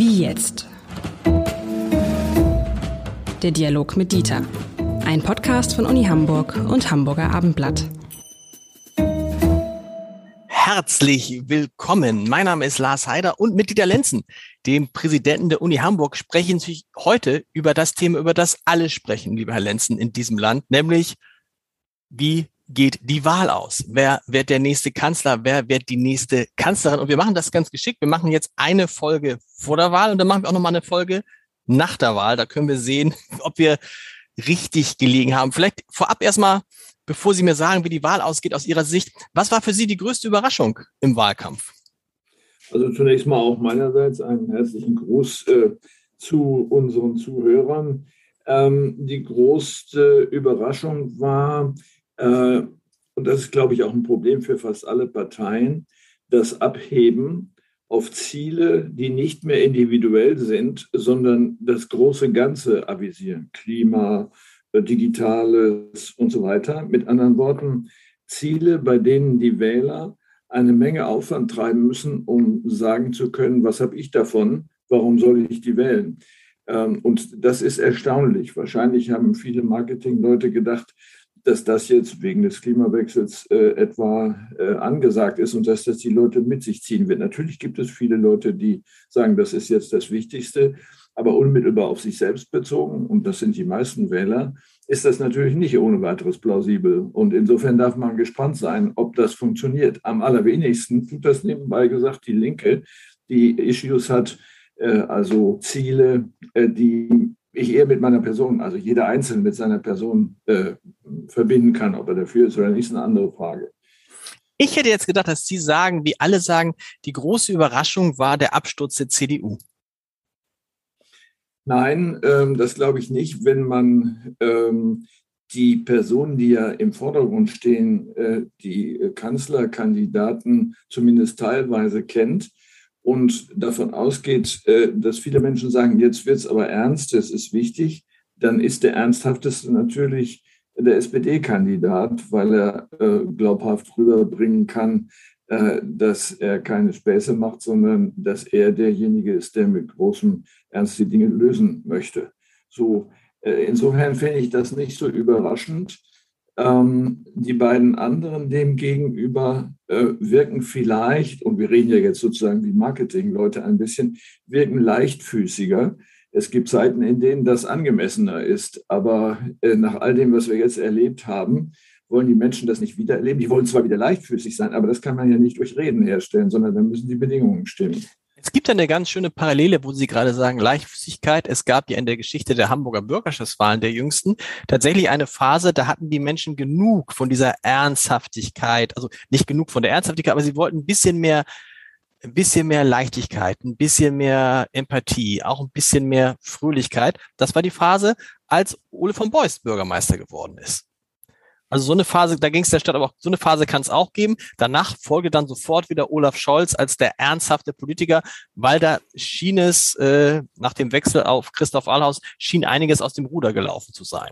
Wie jetzt? Der Dialog mit Dieter. Ein Podcast von Uni Hamburg und Hamburger Abendblatt. Herzlich willkommen. Mein Name ist Lars Heider und mit Dieter Lenzen, dem Präsidenten der Uni Hamburg, sprechen Sie heute über das Thema, über das alle sprechen, lieber Herr Lenzen, in diesem Land, nämlich wie geht die Wahl aus? Wer wird der nächste Kanzler? Wer wird die nächste Kanzlerin? Und wir machen das ganz geschickt. Wir machen jetzt eine Folge vor der Wahl und dann machen wir auch nochmal eine Folge nach der Wahl. Da können wir sehen, ob wir richtig gelegen haben. Vielleicht vorab erstmal, bevor Sie mir sagen, wie die Wahl ausgeht aus Ihrer Sicht, was war für Sie die größte Überraschung im Wahlkampf? Also zunächst mal auch meinerseits einen herzlichen Gruß äh, zu unseren Zuhörern. Ähm, die größte Überraschung war, und das ist, glaube ich, auch ein Problem für fast alle Parteien, das Abheben auf Ziele, die nicht mehr individuell sind, sondern das große Ganze avisieren. Klima, äh, Digitales und so weiter. Mit anderen Worten, Ziele, bei denen die Wähler eine Menge Aufwand treiben müssen, um sagen zu können, was habe ich davon, warum soll ich die wählen? Ähm, und das ist erstaunlich. Wahrscheinlich haben viele Marketingleute gedacht, dass das jetzt wegen des Klimawechsels äh, etwa äh, angesagt ist und dass das die Leute mit sich ziehen wird. Natürlich gibt es viele Leute, die sagen, das ist jetzt das Wichtigste, aber unmittelbar auf sich selbst bezogen, und das sind die meisten Wähler, ist das natürlich nicht ohne weiteres plausibel. Und insofern darf man gespannt sein, ob das funktioniert. Am allerwenigsten tut das nebenbei gesagt die Linke, die Issues hat, äh, also Ziele, äh, die ich eher mit meiner Person, also jeder Einzelne mit seiner Person äh, verbinden kann. Ob er dafür ist oder nicht, ist eine andere Frage. Ich hätte jetzt gedacht, dass Sie sagen, wie alle sagen, die große Überraschung war der Absturz der CDU. Nein, ähm, das glaube ich nicht. Wenn man ähm, die Personen, die ja im Vordergrund stehen, äh, die Kanzlerkandidaten zumindest teilweise kennt, und davon ausgeht, äh, dass viele Menschen sagen, jetzt wird es aber ernst, das ist wichtig, dann ist der ernsthafteste natürlich der SPD-Kandidat, weil er äh, glaubhaft rüberbringen kann, äh, dass er keine Späße macht, sondern dass er derjenige ist, der mit großem Ernst die Dinge lösen möchte. So, insofern finde ich das nicht so überraschend. Ähm, die beiden anderen demgegenüber äh, wirken vielleicht, und wir reden ja jetzt sozusagen wie Marketingleute ein bisschen, wirken leichtfüßiger. Es gibt Zeiten, in denen das angemessener ist. Aber äh, nach all dem, was wir jetzt erlebt haben, wollen die Menschen das nicht wieder erleben. Die wollen zwar wieder leichtfüßig sein, aber das kann man ja nicht durch Reden herstellen, sondern da müssen die Bedingungen stimmen. Es gibt eine ganz schöne Parallele, wo Sie gerade sagen, Leichtfüßigkeit. Es gab ja in der Geschichte der Hamburger Bürgerschaftswahlen der jüngsten tatsächlich eine Phase, da hatten die Menschen genug von dieser Ernsthaftigkeit, also nicht genug von der Ernsthaftigkeit, aber sie wollten ein bisschen mehr ein bisschen mehr Leichtigkeit, ein bisschen mehr Empathie, auch ein bisschen mehr Fröhlichkeit. Das war die Phase, als Ole von Beuys Bürgermeister geworden ist. Also so eine Phase, da ging es der Stadt aber auch, so eine Phase kann es auch geben. Danach folge dann sofort wieder Olaf Scholz als der ernsthafte Politiker, weil da schien es äh, nach dem Wechsel auf Christoph Allhaus, schien einiges aus dem Ruder gelaufen zu sein.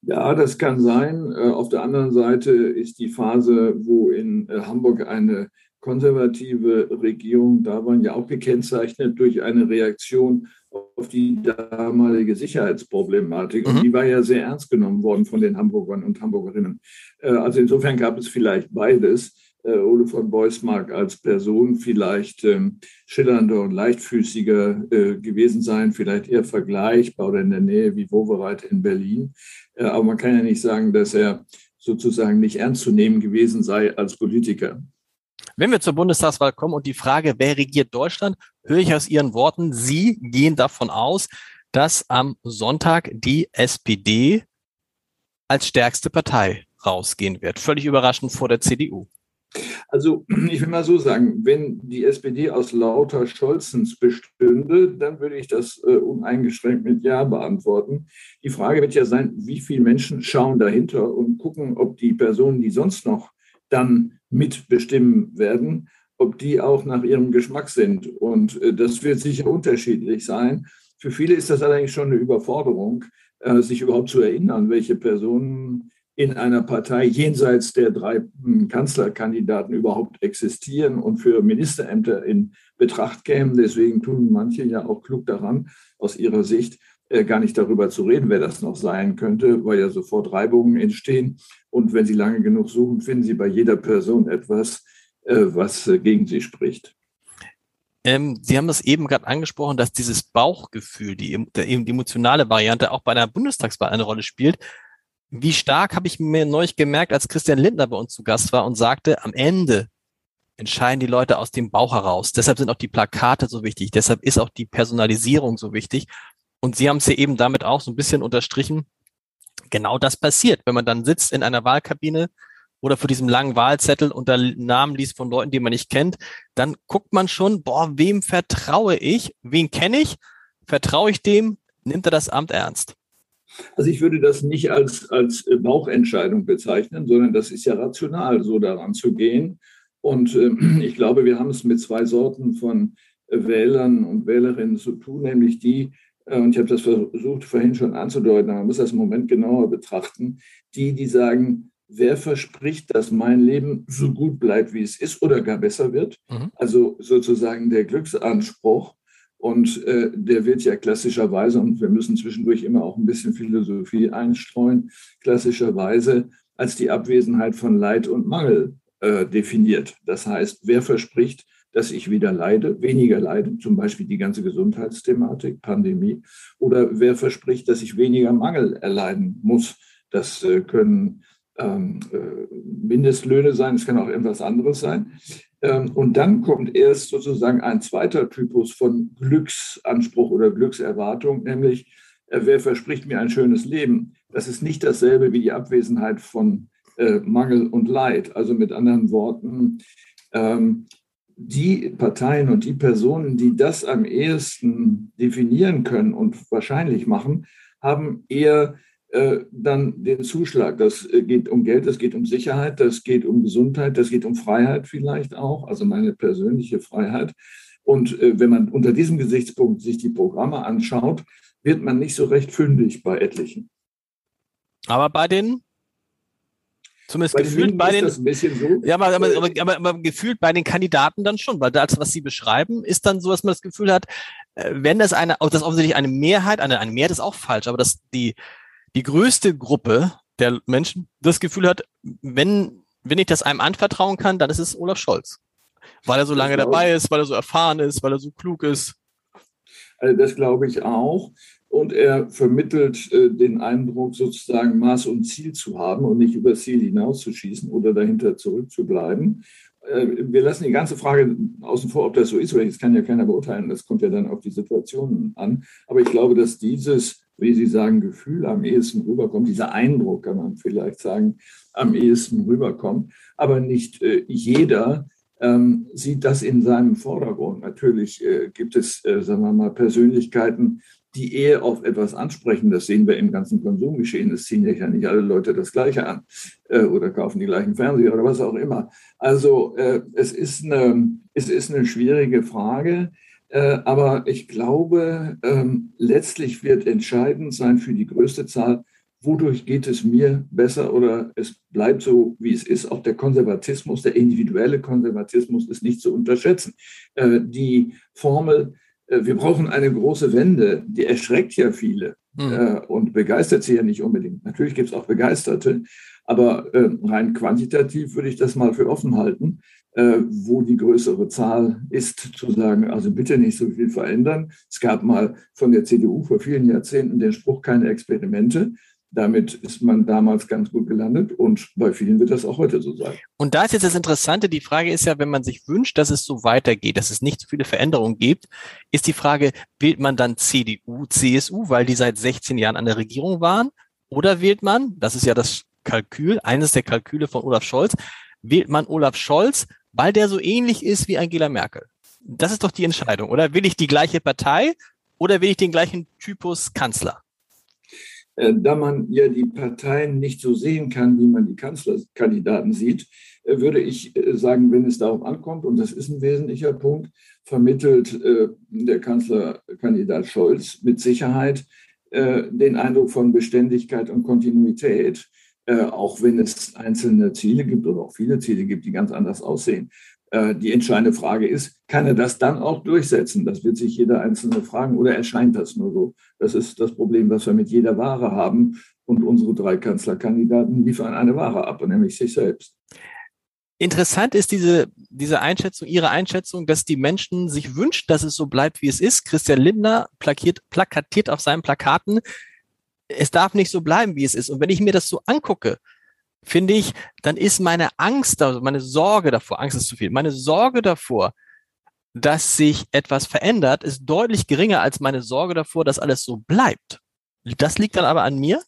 Ja, das kann sein. Äh, auf der anderen Seite ist die Phase, wo in äh, Hamburg eine konservative Regierung da waren, ja auch gekennzeichnet durch eine Reaktion auf die damalige Sicherheitsproblematik. Und mhm. die war ja sehr ernst genommen worden von den Hamburgern und Hamburgerinnen. Äh, also insofern gab es vielleicht beides. Äh, Ole von Beuys mag als Person vielleicht ähm, schillernder und leichtfüßiger äh, gewesen sein, vielleicht eher vergleichbar oder in der Nähe wie Wowereit in Berlin. Aber man kann ja nicht sagen, dass er sozusagen nicht ernst zu nehmen gewesen sei als Politiker. Wenn wir zur Bundestagswahl kommen und die Frage, wer regiert Deutschland, höre ich aus Ihren Worten, Sie gehen davon aus, dass am Sonntag die SPD als stärkste Partei rausgehen wird. Völlig überraschend vor der CDU. Also ich will mal so sagen, wenn die SPD aus lauter Scholzens bestünde, dann würde ich das äh, uneingeschränkt mit Ja beantworten. Die Frage wird ja sein, wie viele Menschen schauen dahinter und gucken, ob die Personen, die sonst noch dann mitbestimmen werden, ob die auch nach ihrem Geschmack sind. Und äh, das wird sicher unterschiedlich sein. Für viele ist das allerdings schon eine Überforderung, äh, sich überhaupt zu erinnern, welche Personen in einer Partei jenseits der drei hm, Kanzlerkandidaten überhaupt existieren und für Ministerämter in Betracht kämen. Deswegen tun manche ja auch klug daran, aus ihrer Sicht äh, gar nicht darüber zu reden, wer das noch sein könnte, weil ja sofort Reibungen entstehen. Und wenn Sie lange genug suchen, finden Sie bei jeder Person etwas, was äh, gegen sie spricht. Ähm, Sie haben das eben gerade angesprochen, dass dieses Bauchgefühl, die, die emotionale Variante auch bei einer Bundestagswahl eine Rolle spielt. Wie stark habe ich mir neulich gemerkt, als Christian Lindner bei uns zu Gast war und sagte, am Ende entscheiden die Leute aus dem Bauch heraus. Deshalb sind auch die Plakate so wichtig. Deshalb ist auch die Personalisierung so wichtig. Und Sie haben es ja eben damit auch so ein bisschen unterstrichen. Genau das passiert, wenn man dann sitzt in einer Wahlkabine oder vor diesem langen Wahlzettel und da Namen liest von Leuten, die man nicht kennt, dann guckt man schon, boah, wem vertraue ich? Wen kenne ich? Vertraue ich dem? Nimmt er das Amt ernst? Also ich würde das nicht als, als Bauchentscheidung bezeichnen, sondern das ist ja rational, so daran zu gehen. Und äh, ich glaube, wir haben es mit zwei Sorten von Wählern und Wählerinnen zu tun, nämlich die, äh, und ich habe das versucht vorhin schon anzudeuten, aber man muss das im Moment genauer betrachten, die, die sagen, wer verspricht, dass mein Leben so gut bleibt, wie es ist oder gar besser wird. Mhm. Also sozusagen der Glücksanspruch. Und äh, der wird ja klassischerweise, und wir müssen zwischendurch immer auch ein bisschen Philosophie einstreuen, klassischerweise als die Abwesenheit von Leid und Mangel äh, definiert. Das heißt, wer verspricht, dass ich wieder leide, weniger leide, zum Beispiel die ganze Gesundheitsthematik, Pandemie, oder wer verspricht, dass ich weniger Mangel erleiden muss. Das äh, können ähm, äh, Mindestlöhne sein, es kann auch etwas anderes sein. Ähm, und dann kommt erst sozusagen ein zweiter Typus von Glücksanspruch oder Glückserwartung, nämlich äh, wer verspricht mir ein schönes Leben. Das ist nicht dasselbe wie die Abwesenheit von äh, Mangel und Leid. Also mit anderen Worten, ähm, die Parteien und die Personen, die das am ehesten definieren können und wahrscheinlich machen, haben eher dann den Zuschlag. Das äh, geht um Geld, das geht um Sicherheit, das geht um Gesundheit, das geht um Freiheit vielleicht auch, also meine persönliche Freiheit. Und äh, wenn man unter diesem Gesichtspunkt sich die Programme anschaut, wird man nicht so recht fündig bei etlichen. Aber bei den Zumindest bei gefühlt bei den. So. Ja, aber, aber, aber, aber, aber gefühlt bei den Kandidaten dann schon, weil das, was sie beschreiben, ist dann so, dass man das Gefühl hat, wenn das eine, das offensichtlich eine Mehrheit, eine, eine Mehrheit ist auch falsch, aber dass die, die größte Gruppe der Menschen das Gefühl hat, wenn, wenn ich das einem anvertrauen kann, dann ist es Olaf Scholz. Weil er so lange dabei ist, weil er so erfahren ist, weil er so klug ist. Also das glaube ich auch. Und er vermittelt äh, den Eindruck, sozusagen Maß und Ziel zu haben und nicht über Ziel hinauszuschießen oder dahinter zurückzubleiben. Äh, wir lassen die ganze Frage außen vor, ob das so ist, weil das kann ja keiner beurteilen. Das kommt ja dann auf die Situationen an. Aber ich glaube, dass dieses wie Sie sagen, Gefühl am ehesten rüberkommt, dieser Eindruck kann man vielleicht sagen, am ehesten rüberkommt. Aber nicht äh, jeder ähm, sieht das in seinem Vordergrund. Natürlich äh, gibt es, äh, sagen wir mal, Persönlichkeiten, die eher auf etwas ansprechen. Das sehen wir im ganzen Konsumgeschehen. Es ziehen ja nicht alle Leute das Gleiche an äh, oder kaufen die gleichen Fernseher oder was auch immer. Also äh, es, ist eine, es ist eine schwierige Frage. Äh, aber ich glaube, ähm, letztlich wird entscheidend sein für die größte Zahl, wodurch geht es mir besser oder es bleibt so, wie es ist. Auch der Konservatismus, der individuelle Konservatismus ist nicht zu unterschätzen. Äh, die Formel, äh, wir brauchen eine große Wende, die erschreckt ja viele mhm. und begeistert sie ja nicht unbedingt. Natürlich gibt es auch Begeisterte, aber rein quantitativ würde ich das mal für offen halten. Äh, wo die größere Zahl ist, zu sagen, also bitte nicht so viel verändern. Es gab mal von der CDU vor vielen Jahrzehnten den Spruch, keine Experimente. Damit ist man damals ganz gut gelandet und bei vielen wird das auch heute so sein. Und da ist jetzt das Interessante, die Frage ist ja, wenn man sich wünscht, dass es so weitergeht, dass es nicht so viele Veränderungen gibt, ist die Frage, wählt man dann CDU, CSU, weil die seit 16 Jahren an der Regierung waren? Oder wählt man, das ist ja das Kalkül, eines der Kalküle von Olaf Scholz, wählt man Olaf Scholz, weil der so ähnlich ist wie Angela Merkel. Das ist doch die Entscheidung, oder? Will ich die gleiche Partei oder will ich den gleichen Typus Kanzler? Äh, da man ja die Parteien nicht so sehen kann, wie man die Kanzlerkandidaten sieht, äh, würde ich äh, sagen, wenn es darauf ankommt, und das ist ein wesentlicher Punkt, vermittelt der Kanzlerkandidat Scholz mit Sicherheit den Eindruck von Beständigkeit und Kontinuität äh, auch wenn es einzelne Ziele gibt oder auch viele Ziele gibt, die ganz anders aussehen. Äh, die entscheidende Frage ist, kann er das dann auch durchsetzen? Das wird sich jeder Einzelne fragen oder erscheint das nur so? Das ist das Problem, was wir mit jeder Ware haben. Und unsere drei Kanzlerkandidaten liefern eine Ware ab, nämlich sich selbst. Interessant ist diese, diese Einschätzung, Ihre Einschätzung, dass die Menschen sich wünschen, dass es so bleibt, wie es ist. Christian Lindner plakiert, plakatiert auf seinen Plakaten, es darf nicht so bleiben, wie es ist. Und wenn ich mir das so angucke, finde ich, dann ist meine Angst, also meine Sorge davor, Angst ist zu viel, meine Sorge davor, dass sich etwas verändert, ist deutlich geringer als meine Sorge davor, dass alles so bleibt. Das liegt dann aber an mir?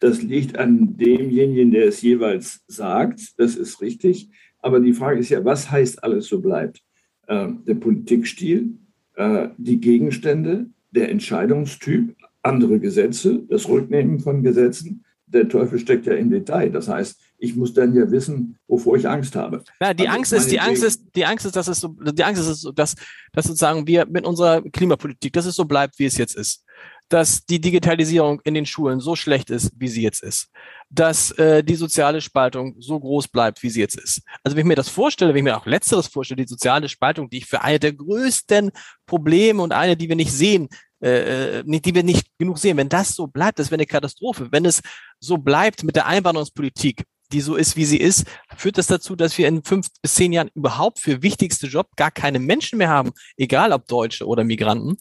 Das liegt an demjenigen, der es jeweils sagt. Das ist richtig. Aber die Frage ist ja, was heißt alles so bleibt? Äh, der Politikstil, äh, die Gegenstände, der Entscheidungstyp, andere Gesetze, das Rücknehmen von Gesetzen. Der Teufel steckt ja im Detail. Das heißt, ich muss dann ja wissen, wovor ich Angst habe. Ja, die also Angst ist, die Angst ist, die Angst ist, dass es so, die Angst ist, dass, dass sozusagen wir mit unserer Klimapolitik, dass es so bleibt, wie es jetzt ist. Dass die Digitalisierung in den Schulen so schlecht ist, wie sie jetzt ist. Dass äh, die soziale Spaltung so groß bleibt, wie sie jetzt ist. Also wenn ich mir das vorstelle, wenn ich mir auch Letzteres vorstelle, die soziale Spaltung, die ich für eine der größten Probleme und eine, die wir nicht sehen, äh, äh die wir nicht genug sehen. Wenn das so bleibt, das wäre eine Katastrophe. Wenn es so bleibt mit der Einwanderungspolitik, die so ist, wie sie ist, führt das dazu, dass wir in fünf bis zehn Jahren überhaupt für wichtigste Job gar keine Menschen mehr haben, egal ob Deutsche oder Migranten.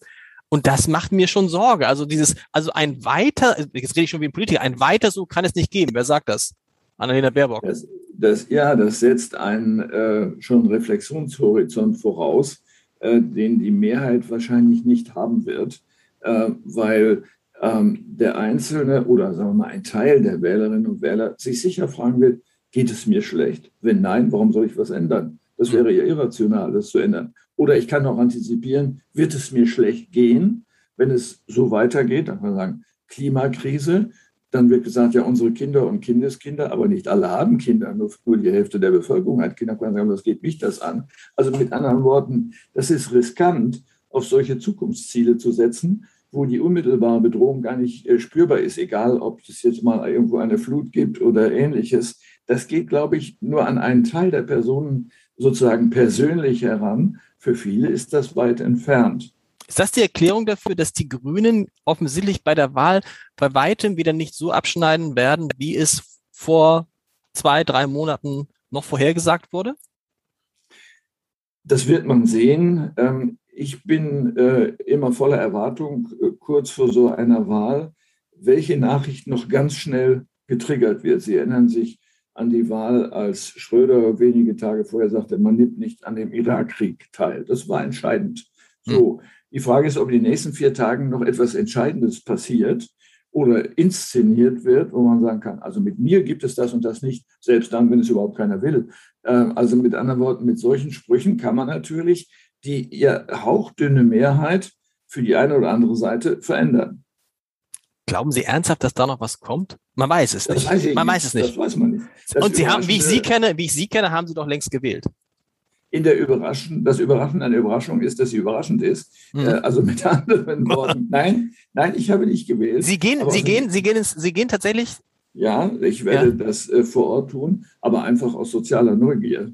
Und das macht mir schon Sorge. Also dieses, also ein weiter, jetzt rede ich schon wie ein Politiker, ein weiter so kann es nicht geben. Wer sagt das? Annalena Baerbock. Das, das, ja, das setzt einen äh, schon Reflexionshorizont voraus, äh, den die Mehrheit wahrscheinlich nicht haben wird äh, weil ähm, der Einzelne oder sagen wir mal ein Teil der Wählerinnen und Wähler sich sicher fragen will, geht es mir schlecht? Wenn nein, warum soll ich was ändern? Das wäre ja irrational, das zu ändern. Oder ich kann auch antizipieren, wird es mir schlecht gehen, wenn es so weitergeht? Dann kann man sagen, Klimakrise. Dann wird gesagt, ja, unsere Kinder und Kindeskinder, aber nicht alle haben Kinder, nur, nur die Hälfte der Bevölkerung hat Kinder. Kann man sagen, was geht mich das an? Also mit anderen Worten, das ist riskant auf solche Zukunftsziele zu setzen, wo die unmittelbare Bedrohung gar nicht äh, spürbar ist, egal ob es jetzt mal irgendwo eine Flut gibt oder ähnliches. Das geht, glaube ich, nur an einen Teil der Personen sozusagen persönlich heran. Für viele ist das weit entfernt. Ist das die Erklärung dafür, dass die Grünen offensichtlich bei der Wahl bei weitem wieder nicht so abschneiden werden, wie es vor zwei, drei Monaten noch vorhergesagt wurde? Das wird man sehen. Ähm, ich bin äh, immer voller Erwartung äh, kurz vor so einer Wahl, welche Nachricht noch ganz schnell getriggert wird. Sie erinnern sich an die Wahl, als Schröder wenige Tage vorher sagte, man nimmt nicht an dem Irakkrieg teil. Das war entscheidend. So, hm. die Frage ist, ob in den nächsten vier Tagen noch etwas Entscheidendes passiert oder inszeniert wird, wo man sagen kann, also mit mir gibt es das und das nicht, selbst dann, wenn es überhaupt keiner will. Äh, also mit anderen Worten, mit solchen Sprüchen kann man natürlich die ihr hauchdünne Mehrheit für die eine oder andere Seite verändern. Glauben Sie ernsthaft, dass da noch was kommt? Man weiß es nicht. Weiß man nicht. weiß es nicht. Das weiß man nicht. Das Und Sie haben, wie ich Sie kenne, wie ich Sie kenne, haben Sie doch längst gewählt. In der Überraschung, das Überraschende an der Überraschung ist, dass sie überraschend ist. Mhm. also mit anderen Worten, nein, nein, ich habe nicht gewählt. Sie gehen, Sie gehen, Sie gehen, ins, Sie gehen tatsächlich. Ja, ich werde ja. das äh, vor Ort tun, aber einfach aus sozialer Neugier.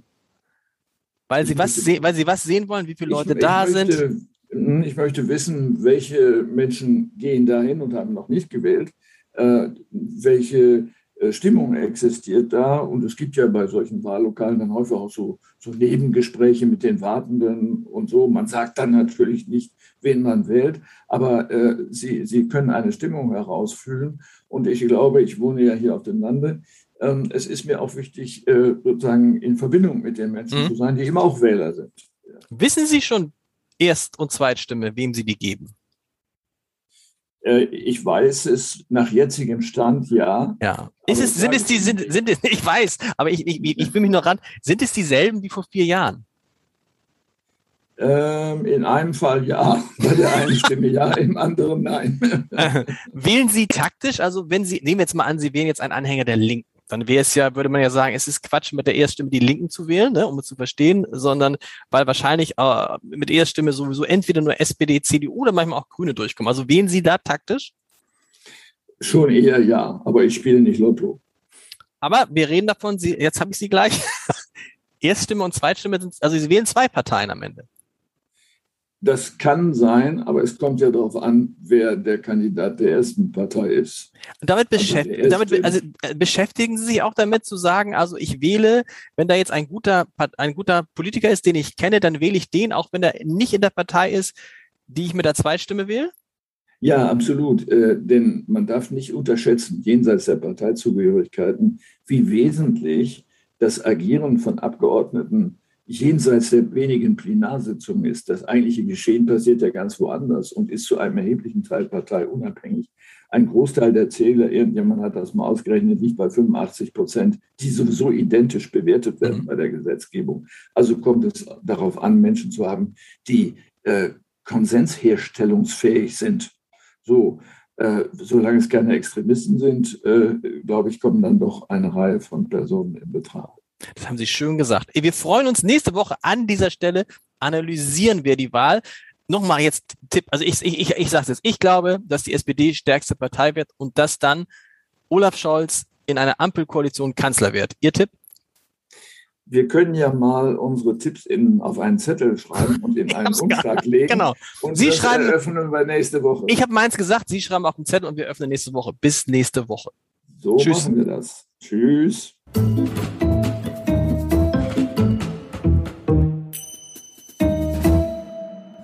Weil sie, was sehen, weil sie was sehen wollen, wie viele Leute ich, da ich möchte, sind? Hm, ich möchte wissen, welche Menschen gehen dahin und haben noch nicht gewählt, äh, welche äh, Stimmung existiert da. Und es gibt ja bei solchen Wahllokalen dann häufig auch so, so Nebengespräche mit den Wartenden und so. Man sagt dann natürlich nicht, wen man wählt, aber äh, sie, sie können eine Stimmung herausfühlen. Und ich glaube, ich wohne ja hier auf dem Lande. Ähm, es ist mir auch wichtig, äh, sozusagen in Verbindung mit den Menschen mhm. zu sein, die eben auch Wähler sind. Ja. Wissen Sie schon Erst- und Zweitstimme, wem Sie die geben? Äh, ich weiß es nach jetzigem Stand, ja. Ja. Ist es, sind es die, sind, sind es, ich weiß, aber ich, ich, ich bin mich noch ran. Sind es dieselben wie vor vier Jahren? Ähm, in einem Fall ja, bei der einen Stimme ja, im anderen nein. Wählen Sie taktisch? Also wenn Sie, nehmen wir jetzt mal an, Sie wären jetzt ein Anhänger der Linken dann wäre es ja, würde man ja sagen, es ist Quatsch, mit der Erststimme die Linken zu wählen, ne, um es zu verstehen, sondern weil wahrscheinlich äh, mit Erststimme sowieso entweder nur SPD, CDU oder manchmal auch Grüne durchkommen. Also wählen Sie da taktisch? Schon eher ja, aber ich spiele nicht Lotto. Aber wir reden davon, Sie, jetzt habe ich Sie gleich. Erststimme und Zweitstimme sind, also Sie wählen zwei Parteien am Ende. Das kann sein, aber es kommt ja darauf an, wer der Kandidat der ersten Partei ist. Und damit, beschäft also damit also, äh, beschäftigen Sie sich auch damit zu sagen, also ich wähle, wenn da jetzt ein guter, ein guter Politiker ist, den ich kenne, dann wähle ich den, auch wenn er nicht in der Partei ist, die ich mit der Zweitstimme wähle? Ja, absolut. Äh, denn man darf nicht unterschätzen, jenseits der Parteizugehörigkeiten, wie wesentlich das Agieren von Abgeordneten jenseits der wenigen Plenarsitzungen ist. Das eigentliche Geschehen passiert ja ganz woanders und ist zu einem erheblichen Teil parteiunabhängig. Ein Großteil der Zähler, irgendjemand hat das mal ausgerechnet, liegt bei 85 Prozent, die sowieso identisch bewertet werden mhm. bei der Gesetzgebung. Also kommt es darauf an, Menschen zu haben, die äh, konsensherstellungsfähig sind. So, äh, solange es keine Extremisten sind, äh, glaube ich, kommen dann doch eine Reihe von Personen in Betracht. Das haben Sie schön gesagt. Wir freuen uns nächste Woche an dieser Stelle, analysieren wir die Wahl. Nochmal jetzt Tipp, also ich, ich, ich, ich sage es jetzt, ich glaube, dass die SPD stärkste Partei wird und dass dann Olaf Scholz in einer Ampelkoalition Kanzler wird. Ihr Tipp? Wir können ja mal unsere Tipps in, auf einen Zettel schreiben und in einen Umschlag legen. Genau. Und Sie schreiben, eröffnen wir nächste Woche. Ich habe meins gesagt, Sie schreiben auf den Zettel und wir öffnen nächste Woche. Bis nächste Woche. So Tschüss. machen wir das. Tschüss.